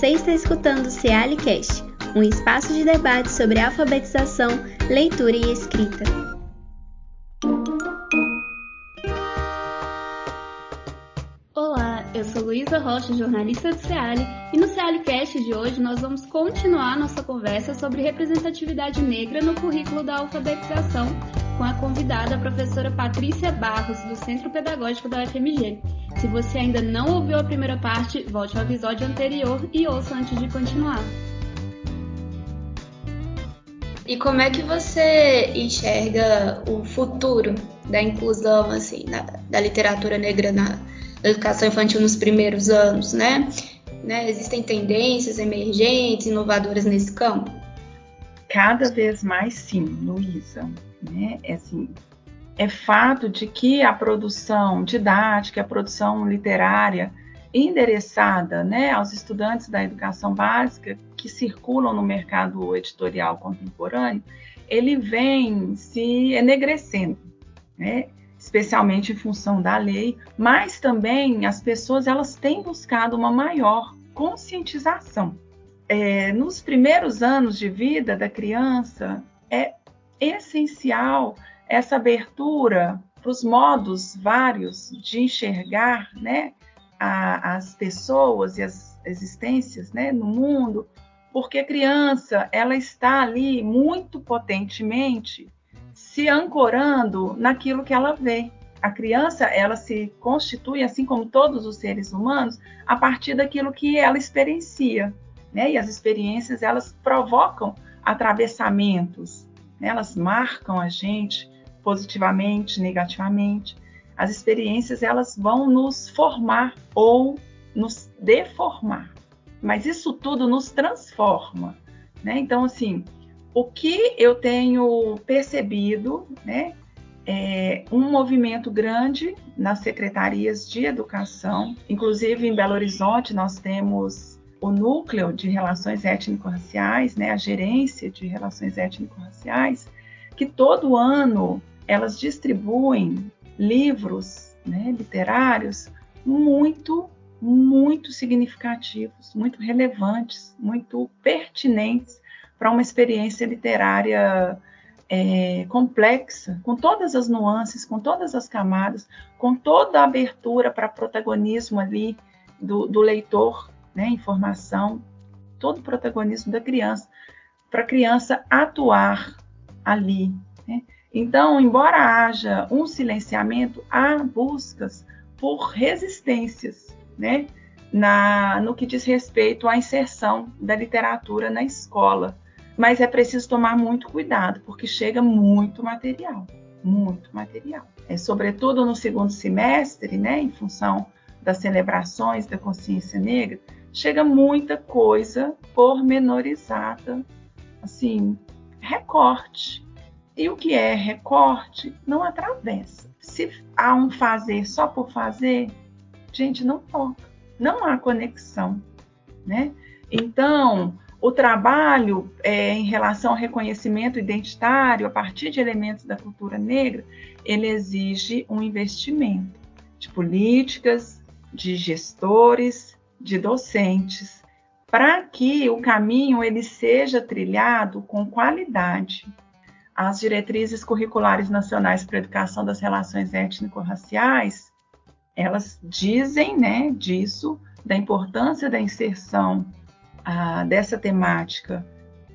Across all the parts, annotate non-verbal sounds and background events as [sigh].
Você está escutando o Cealicast, um espaço de debate sobre alfabetização, leitura e escrita. Olá, eu sou Luísa Rocha, jornalista do Ceali, e no Cealicast de hoje nós vamos continuar nossa conversa sobre representatividade negra no currículo da alfabetização com a convidada, a professora Patrícia Barros, do Centro Pedagógico da UFMG. Se você ainda não ouviu a primeira parte, volte ao episódio anterior e ouça antes de continuar. E como é que você enxerga o futuro da inclusão assim, da, da literatura negra na educação infantil nos primeiros anos, né? né? Existem tendências emergentes, inovadoras nesse campo? Cada vez mais sim, Luísa. Né? É assim, é fato de que a produção didática, a produção literária endereçada né, aos estudantes da educação básica que circulam no mercado editorial contemporâneo, ele vem se enegrecendo, né, especialmente em função da lei, mas também as pessoas elas têm buscado uma maior conscientização. É, nos primeiros anos de vida da criança, é essencial essa abertura para os modos vários de enxergar né, a, as pessoas e as existências né, no mundo, porque a criança ela está ali muito potentemente se ancorando naquilo que ela vê. A criança ela se constitui, assim como todos os seres humanos, a partir daquilo que ela experiencia, né? E as experiências elas provocam atravessamentos, né? elas marcam a gente positivamente, negativamente. As experiências elas vão nos formar ou nos deformar, mas isso tudo nos transforma, né? Então assim, o que eu tenho percebido, né, é um movimento grande nas secretarias de educação, inclusive em Belo Horizonte nós temos o núcleo de relações étnico-raciais, né, a gerência de relações étnico-raciais, que todo ano elas distribuem livros né, literários muito, muito significativos, muito relevantes, muito pertinentes para uma experiência literária é, complexa, com todas as nuances, com todas as camadas, com toda a abertura para protagonismo ali do, do leitor, né, informação, todo o protagonismo da criança, para a criança atuar ali. Né? Então, embora haja um silenciamento, há buscas por resistências, né? Na, no que diz respeito à inserção da literatura na escola. Mas é preciso tomar muito cuidado, porque chega muito material, muito material. É, sobretudo no segundo semestre, né, em função das celebrações da consciência negra, chega muita coisa pormenorizada, assim, recorte, e o que é recorte não atravessa. Se há um fazer só por fazer, gente, não toca. Não há conexão, né? Então, o trabalho é, em relação ao reconhecimento identitário a partir de elementos da cultura negra, ele exige um investimento de políticas, de gestores, de docentes, para que o caminho ele seja trilhado com qualidade, as diretrizes curriculares nacionais para a educação das relações étnico-raciais, elas dizem, né, disso, da importância da inserção ah, dessa temática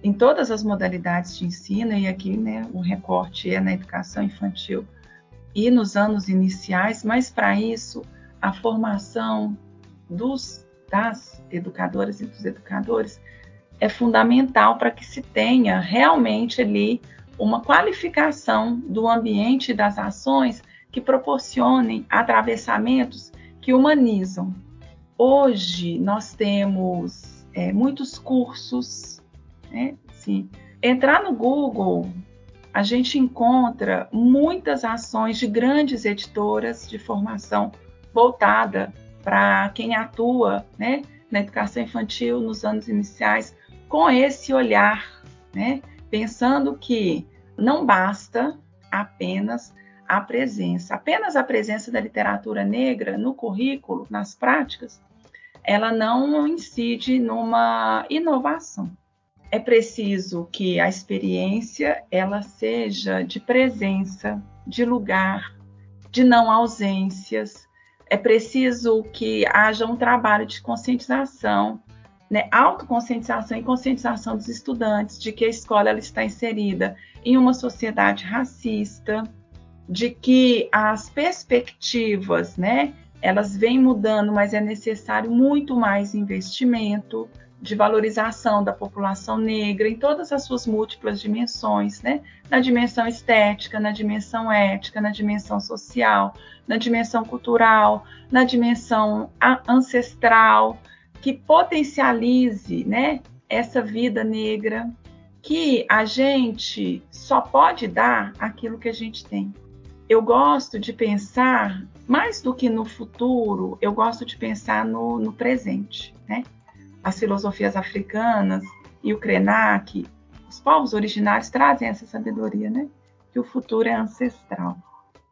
em todas as modalidades de ensino, e aqui né, o recorte é na educação infantil e nos anos iniciais, mas para isso a formação dos, das educadoras e dos educadores é fundamental para que se tenha realmente ali uma qualificação do ambiente e das ações que proporcionem atravessamentos que humanizam. Hoje nós temos é, muitos cursos, né? Sim. Entrar no Google, a gente encontra muitas ações de grandes editoras de formação voltada para quem atua né, na educação infantil nos anos iniciais com esse olhar, né? Pensando que não basta apenas a presença, apenas a presença da literatura negra no currículo, nas práticas, ela não incide numa inovação. É preciso que a experiência ela seja de presença, de lugar, de não ausências. É preciso que haja um trabalho de conscientização, né, autoconscientização e conscientização dos estudantes de que a escola ela está inserida em uma sociedade racista, de que as perspectivas, né, elas vêm mudando, mas é necessário muito mais investimento de valorização da população negra em todas as suas múltiplas dimensões, né? Na dimensão estética, na dimensão ética, na dimensão social, na dimensão cultural, na dimensão ancestral, que potencialize, né, essa vida negra, que a gente só pode dar aquilo que a gente tem eu gosto de pensar, mais do que no futuro, eu gosto de pensar no, no presente, né? As filosofias africanas e o Krenak, os povos originários trazem essa sabedoria, né? Que o futuro é ancestral.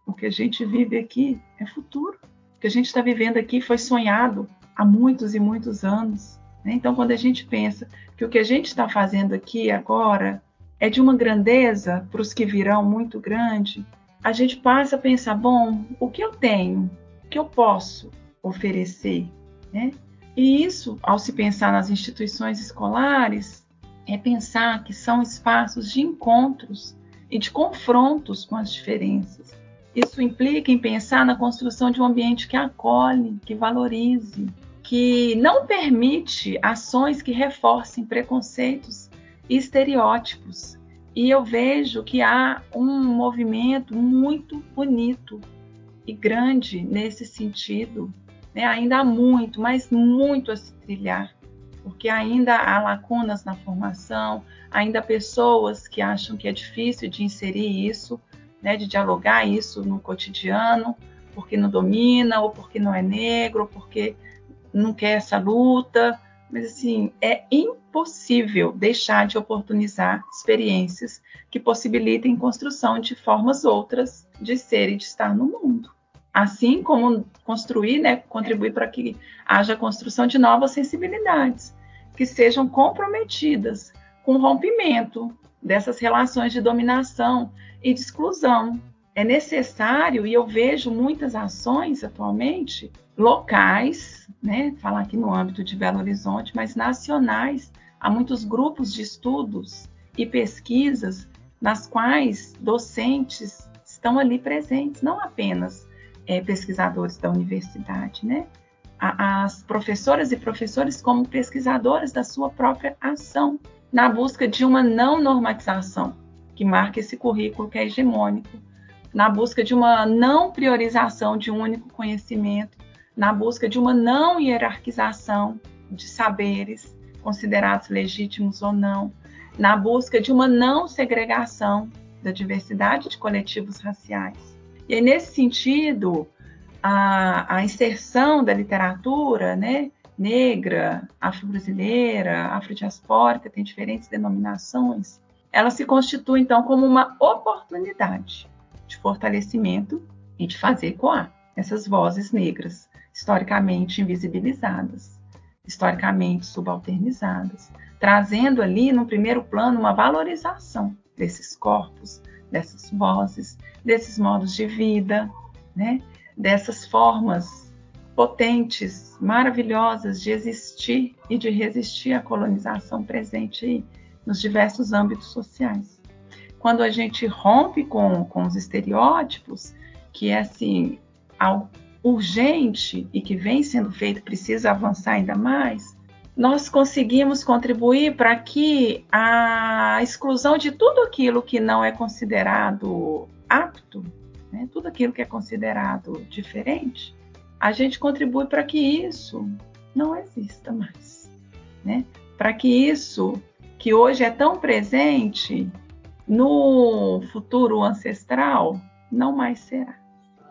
O que a gente vive aqui é futuro. O que a gente está vivendo aqui foi sonhado há muitos e muitos anos. Né? Então, quando a gente pensa que o que a gente está fazendo aqui agora é de uma grandeza para os que virão muito grande, a gente passa a pensar: bom, o que eu tenho? O que eu posso oferecer? Né? E isso, ao se pensar nas instituições escolares, é pensar que são espaços de encontros e de confrontos com as diferenças. Isso implica em pensar na construção de um ambiente que acolhe, que valorize, que não permite ações que reforcem preconceitos e estereótipos, e eu vejo que há um movimento muito bonito e grande nesse sentido. Né? Ainda há muito, mas muito a se trilhar, porque ainda há lacunas na formação, ainda há pessoas que acham que é difícil de inserir isso, né? de dialogar isso no cotidiano, porque não domina, ou porque não é negro, ou porque não quer essa luta. Mas assim, é impossível deixar de oportunizar experiências que possibilitem construção de formas outras de ser e de estar no mundo. Assim como construir, né, contribuir para que haja construção de novas sensibilidades, que sejam comprometidas com o rompimento dessas relações de dominação e de exclusão. É necessário, e eu vejo muitas ações atualmente, locais, né, falar aqui no âmbito de Belo Horizonte, mas nacionais. Há muitos grupos de estudos e pesquisas nas quais docentes estão ali presentes, não apenas é, pesquisadores da universidade, né? As professoras e professores como pesquisadores da sua própria ação, na busca de uma não normatização que marque esse currículo que é hegemônico, na busca de uma não priorização de um único conhecimento, na busca de uma não hierarquização de saberes considerados legítimos ou não, na busca de uma não segregação da diversidade de coletivos raciais. E aí, nesse sentido, a, a inserção da literatura né, negra, afro-brasileira, afrodiaspórica, tem diferentes denominações, ela se constitui, então, como uma oportunidade de fortalecimento e de fazer ecoar essas vozes negras historicamente invisibilizadas, historicamente subalternizadas, trazendo ali no primeiro plano uma valorização desses corpos, dessas vozes, desses modos de vida, né? dessas formas potentes, maravilhosas de existir e de resistir à colonização presente nos diversos âmbitos sociais. Quando a gente rompe com, com os estereótipos, que é assim, urgente e que vem sendo feito precisa avançar ainda mais, nós conseguimos contribuir para que a exclusão de tudo aquilo que não é considerado apto, né, tudo aquilo que é considerado diferente, a gente contribui para que isso não exista mais, né? Para que isso que hoje é tão presente no futuro ancestral não mais será.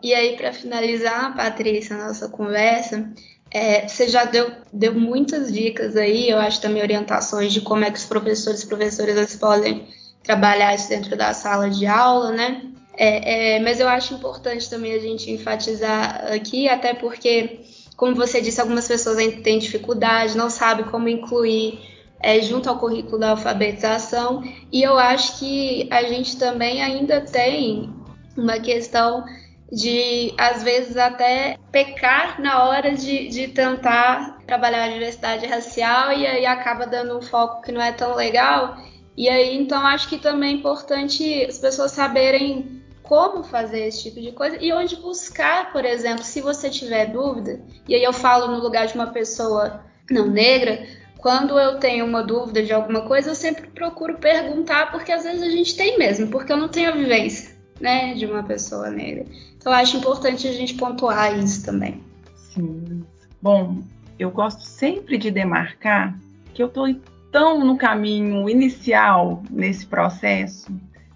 E aí, para finalizar, Patrícia, a nossa conversa, é, você já deu, deu muitas dicas aí, eu acho também orientações de como é que os professores e professoras podem trabalhar isso dentro da sala de aula, né? É, é, mas eu acho importante também a gente enfatizar aqui, até porque como você disse, algumas pessoas ainda têm dificuldade, não sabem como incluir é, junto ao currículo da alfabetização, e eu acho que a gente também ainda tem uma questão de, às vezes, até pecar na hora de, de tentar trabalhar a diversidade racial e aí acaba dando um foco que não é tão legal. E aí, então, acho que também é importante as pessoas saberem como fazer esse tipo de coisa e onde buscar, por exemplo, se você tiver dúvida, e aí eu falo no lugar de uma pessoa não negra, quando eu tenho uma dúvida de alguma coisa, eu sempre procuro perguntar, porque às vezes a gente tem mesmo, porque eu não tenho a vivência, né, de uma pessoa negra. Então eu acho importante a gente pontuar isso também. Sim. Bom, eu gosto sempre de demarcar que eu estou tão no caminho inicial nesse processo,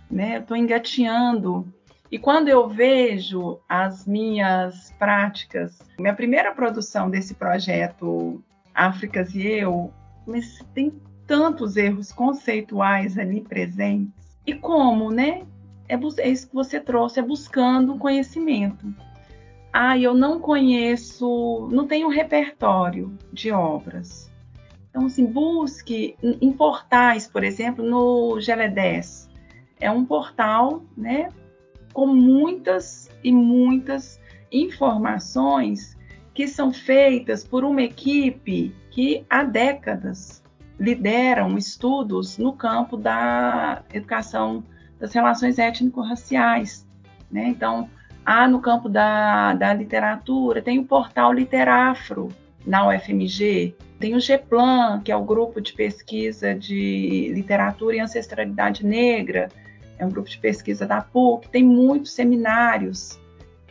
né? Eu estou engateando e quando eu vejo as minhas práticas, minha primeira produção desse projeto Áfricas e eu, mas tem tantos erros conceituais ali presentes. E como, né? É, é isso que você trouxe, é buscando conhecimento. Ah, eu não conheço, não tenho repertório de obras. Então, assim, busque em portais, por exemplo, no GL10. É um portal, né, com muitas e muitas informações que são feitas por uma equipe que há décadas lideram estudos no campo da educação das relações étnico-raciais. Né? Então, há no campo da, da literatura, tem o portal Literafro na UFMG, tem o GEPLAN, que é o grupo de pesquisa de literatura e ancestralidade negra, é um grupo de pesquisa da PUC, tem muitos seminários,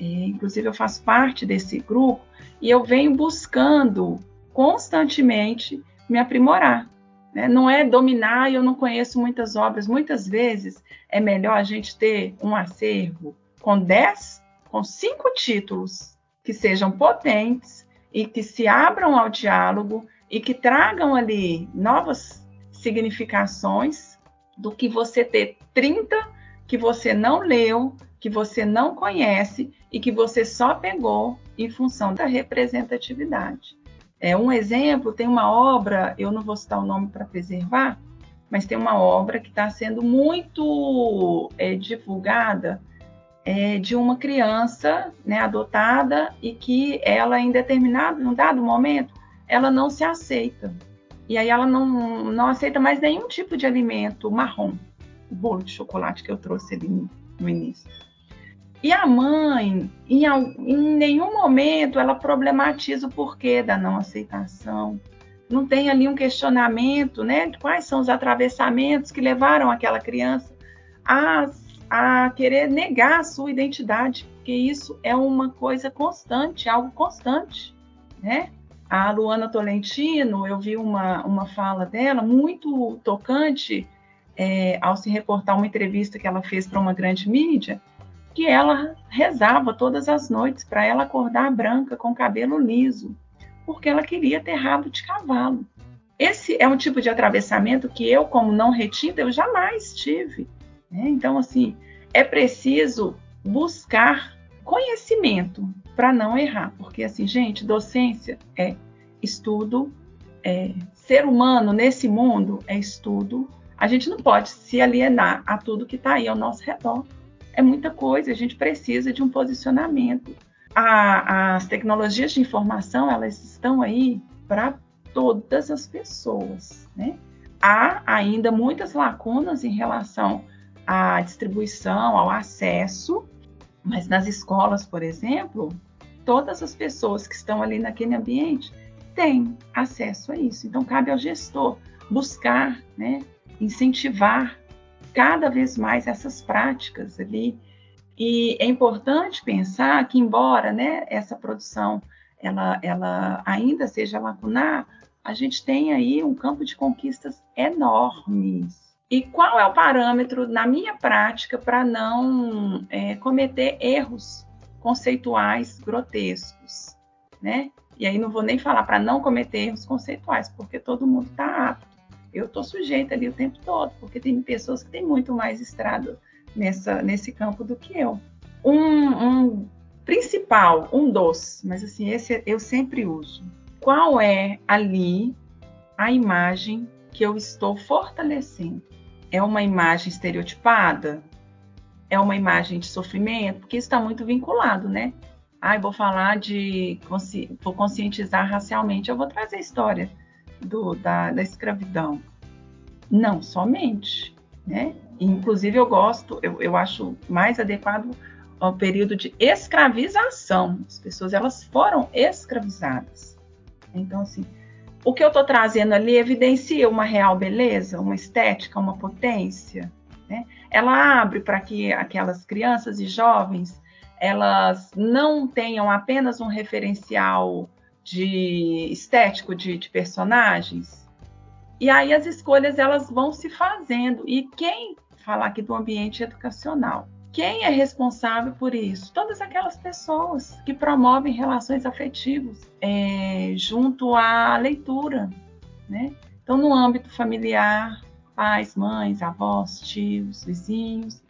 é, inclusive eu faço parte desse grupo, e eu venho buscando constantemente me aprimorar. Né? Não é dominar eu não conheço muitas obras. Muitas vezes é melhor a gente ter um acervo com 10, com cinco títulos que sejam potentes e que se abram ao diálogo e que tragam ali novas significações do que você ter 30 que você não leu, que você não conhece e que você só pegou em função da representatividade. É um exemplo, tem uma obra, eu não vou citar o nome para preservar, mas tem uma obra que está sendo muito é, divulgada é, de uma criança né, adotada e que ela, em determinado, em um dado momento, ela não se aceita. E aí ela não, não aceita mais nenhum tipo de alimento marrom, o bolo de chocolate que eu trouxe ali no, início. E a mãe, em, em, nenhum momento, ela problematiza o porquê da não aceitação. Não tem ali um questionamento, né? De quais são os atravessamentos que levaram aquela criança a, a querer negar a sua identidade, porque isso é uma coisa constante, algo constante, né? A Luana Tolentino, eu vi uma, uma fala dela muito tocante é, ao se reportar uma entrevista que ela fez para uma grande mídia, que ela rezava todas as noites para ela acordar branca com cabelo liso, porque ela queria ter rabo de cavalo. Esse é um tipo de atravessamento que eu, como não retida, eu jamais tive. Né? Então, assim, é preciso buscar conhecimento para não errar, porque assim, gente, docência é estudo, é, ser humano nesse mundo é estudo. A gente não pode se alienar a tudo que está aí ao nosso redor é muita coisa, a gente precisa de um posicionamento. A, as tecnologias de informação, elas estão aí para todas as pessoas, né? Há ainda muitas lacunas em relação à distribuição, ao acesso, mas nas escolas, por exemplo, todas as pessoas que estão ali naquele ambiente têm acesso a isso. Então, cabe ao gestor buscar, né, incentivar cada vez mais essas práticas ali. E é importante pensar que, embora né, essa produção ela, ela ainda seja lacunar, a gente tem aí um campo de conquistas enormes. E qual é o parâmetro na minha prática para não é, cometer erros conceituais grotescos, né? E aí não vou nem falar para não cometer erros conceituais, porque todo mundo está apto eu estou sujeita ali o tempo todo, porque tem pessoas que têm muito mais estrada nessa, nesse campo do que eu. Um, um principal, um dos, mas assim, esse eu sempre uso. Qual é ali a imagem que eu estou fortalecendo? É uma imagem estereotipada? É uma imagem de sofrimento? Porque isso está muito vinculado, né? Ah, vou falar de. Vou conscientizar racialmente, eu vou trazer história do, da, da escravidão. Não somente, né? Inclusive, eu gosto, eu, eu acho mais adequado ao período de escravização. As pessoas elas foram escravizadas. Então, assim, o que eu estou trazendo ali evidencia uma real beleza, uma estética, uma potência. Né? Ela abre para que aquelas crianças e jovens elas não tenham apenas um referencial de estético de, de personagens. E aí as escolhas elas vão se fazendo. E quem falar aqui do ambiente educacional? Quem é responsável por isso? Todas aquelas pessoas que promovem relações afetivas é, junto à leitura, né? Então, no âmbito familiar, pais, mães, avós, tios, vizinhos,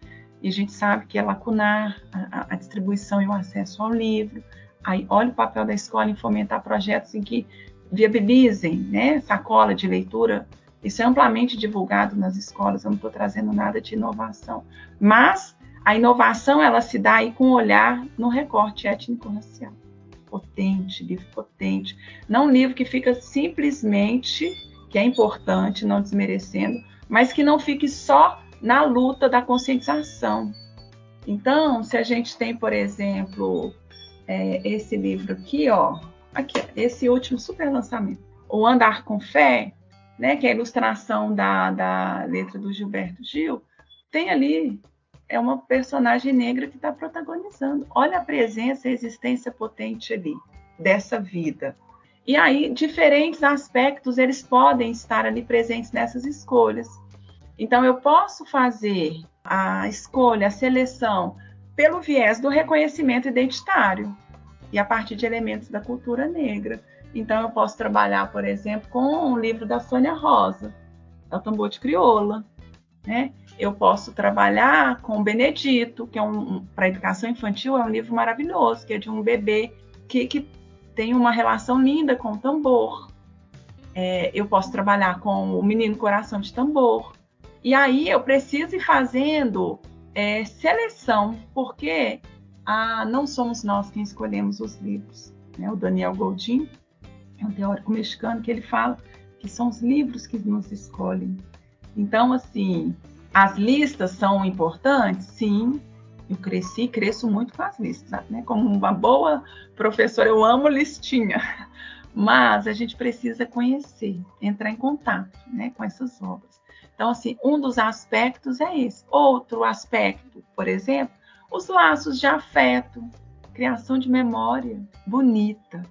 e a gente sabe que é lacunar a, a distribuição e o acesso ao livro. Aí, olha o papel da escola em fomentar projetos em que viabilizem né, sacola de leitura. Isso é amplamente divulgado nas escolas, eu não estou trazendo nada de inovação. Mas a inovação ela se dá aí com um olhar no recorte étnico-racial. Potente, livro potente. Não um livro que fica simplesmente, que é importante, não desmerecendo, mas que não fique só na luta da conscientização. Então, se a gente tem, por exemplo, é, esse livro aqui, ó, aqui, esse último super lançamento, O Andar com Fé, né, que é a ilustração da, da letra do Gilberto Gil, tem ali é uma personagem negra que está protagonizando. Olha a presença, a existência potente ali dessa vida. E aí, diferentes aspectos eles podem estar ali presentes nessas escolhas. Então, eu posso fazer a escolha, a seleção, pelo viés do reconhecimento identitário e a partir de elementos da cultura negra. Então, eu posso trabalhar, por exemplo, com um livro da Sônia Rosa, da Tambor de Crioula, né? Eu posso trabalhar com Benedito, que é um, para educação infantil é um livro maravilhoso, que é de um bebê que, que tem uma relação linda com o tambor. É, eu posso trabalhar com o Menino Coração de Tambor. E aí eu preciso ir fazendo é, seleção, porque ah, não somos nós quem escolhemos os livros. Né? O Daniel Goldin é um teórico mexicano que ele fala que são os livros que nos escolhem. Então, assim, as listas são importantes? Sim, eu cresci, cresço muito com as listas, né? Como uma boa professora, eu amo listinha. [laughs] Mas a gente precisa conhecer, entrar em contato, né, com essas obras. Então, assim, um dos aspectos é esse. Outro aspecto, por exemplo, os laços de afeto, criação de memória bonita,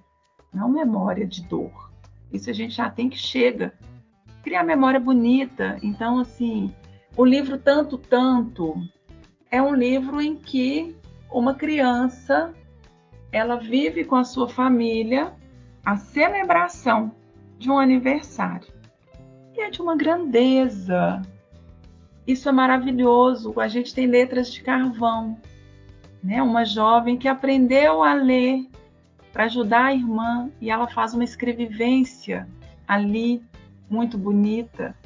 não memória de dor. Isso a gente já tem que chega. Criar memória bonita. Então, assim, o livro Tanto Tanto é um livro em que uma criança ela vive com a sua família a celebração de um aniversário. E é de uma grandeza. Isso é maravilhoso. A gente tem letras de carvão, né? Uma jovem que aprendeu a ler para ajudar a irmã e ela faz uma escrevivência ali muito bonita,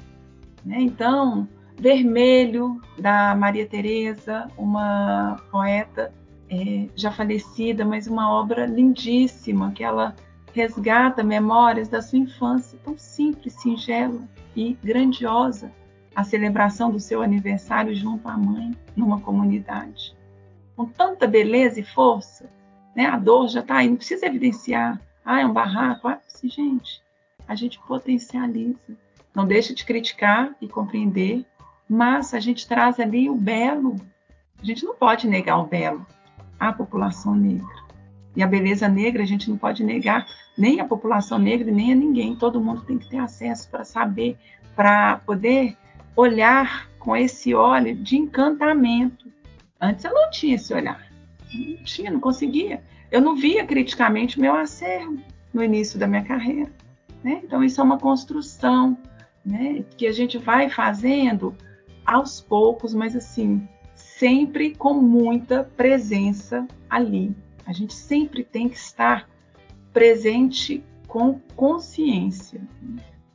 né? Então, Vermelho, da Maria Teresa, uma poeta é, já falecida, mas uma obra lindíssima, que ela resgata memórias da sua infância, tão simples, singela e grandiosa, a celebração do seu aniversário junto à mãe, numa comunidade. Com tanta beleza e força, né? a dor já está aí, não precisa evidenciar, ah, é um barraco, ah, gente, a gente potencializa. Não deixa de criticar e compreender mas a gente traz ali o belo. A gente não pode negar o belo à população negra. E a beleza negra a gente não pode negar nem a população negra, nem a ninguém. Todo mundo tem que ter acesso para saber, para poder olhar com esse olho de encantamento. Antes eu não tinha esse olhar. Não tinha, não conseguia. Eu não via criticamente o meu acervo no início da minha carreira. Né? Então, isso é uma construção né? que a gente vai fazendo aos poucos, mas assim, sempre com muita presença ali A gente sempre tem que estar presente com consciência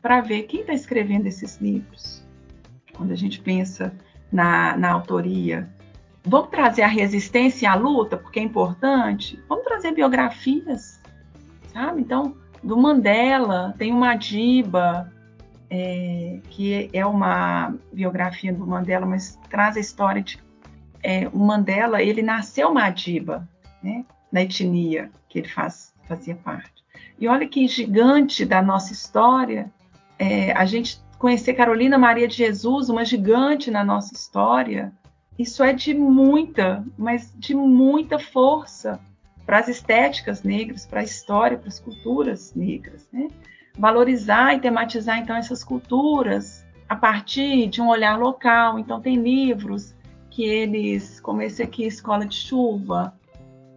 para ver quem está escrevendo esses livros. Quando a gente pensa na, na autoria, vamos trazer a resistência a luta, porque é importante. Vamos trazer biografias, sabe? Então, do Mandela, tem uma Diba, é, que é uma biografia do Mandela, mas traz a história de é, o Mandela, ele nasceu Madiba, né, na etnia que ele faz, fazia parte. E olha que gigante da nossa história, é, a gente conhecer Carolina Maria de Jesus, uma gigante na nossa história, isso é de muita, mas de muita força para as estéticas negras, para a história, para as culturas negras. Né? Valorizar e tematizar, então, essas culturas a partir de um olhar local. Então, tem livros que eles, como esse aqui, Escola de Chuva,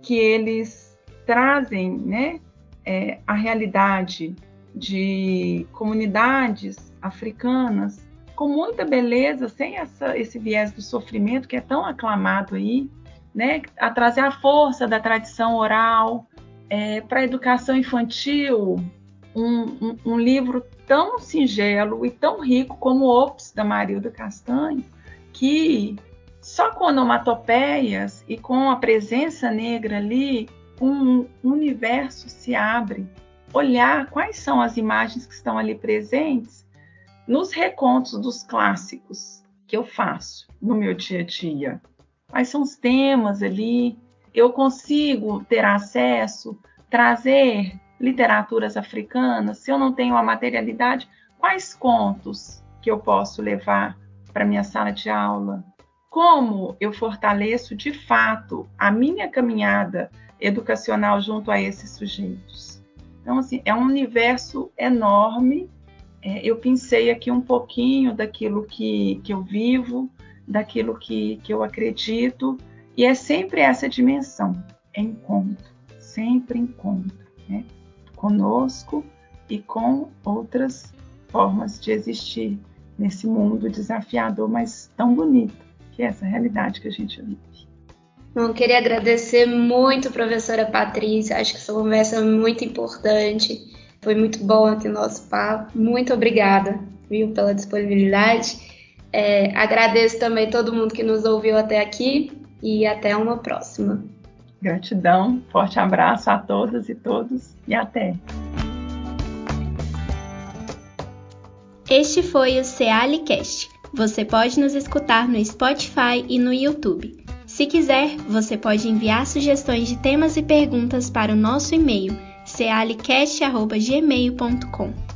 que eles trazem né, é, a realidade de comunidades africanas com muita beleza, sem essa, esse viés do sofrimento que é tão aclamado aí, né, a trazer a força da tradição oral é, para a educação infantil, um, um, um, livro tão singelo e tão rico como Ops, da Marilda Castanho, que só com onomatopeias e com a presença negra ali, um universo se abre. Olhar quais são as imagens que estão ali presentes nos recontos dos clássicos que eu faço no meu dia a dia. Quais são os temas ali? Eu consigo ter acesso, trazer literaturas africanas? Se eu não tenho a materialidade, quais contos que eu posso levar para minha sala de aula? Como eu fortaleço de fato a minha caminhada educacional junto a esses sujeitos? Então, assim, é um universo enorme. É, eu pensei aqui um pouquinho daquilo que, que eu vivo, daquilo que, que eu acredito, e é sempre essa dimensão, é encontro, sempre encontro, né? conosco e com outras formas de existir nesse mundo desafiador, mas tão bonito, que é essa realidade que a gente vive. Bom, queria agradecer muito, professora Patrícia. Acho que essa conversa é muito importante. Foi muito bom aqui o nosso papo. Muito obrigada, viu, pela disponibilidade. É, agradeço também todo mundo que nos ouviu até aqui e até uma próxima. Gratidão, forte abraço a todas e todos e até. Este foi o Cealicast. Você pode nos escutar no Spotify e no YouTube. Se quiser, você pode enviar sugestões de temas e perguntas para o nosso e-mail cealicast.gmail.com.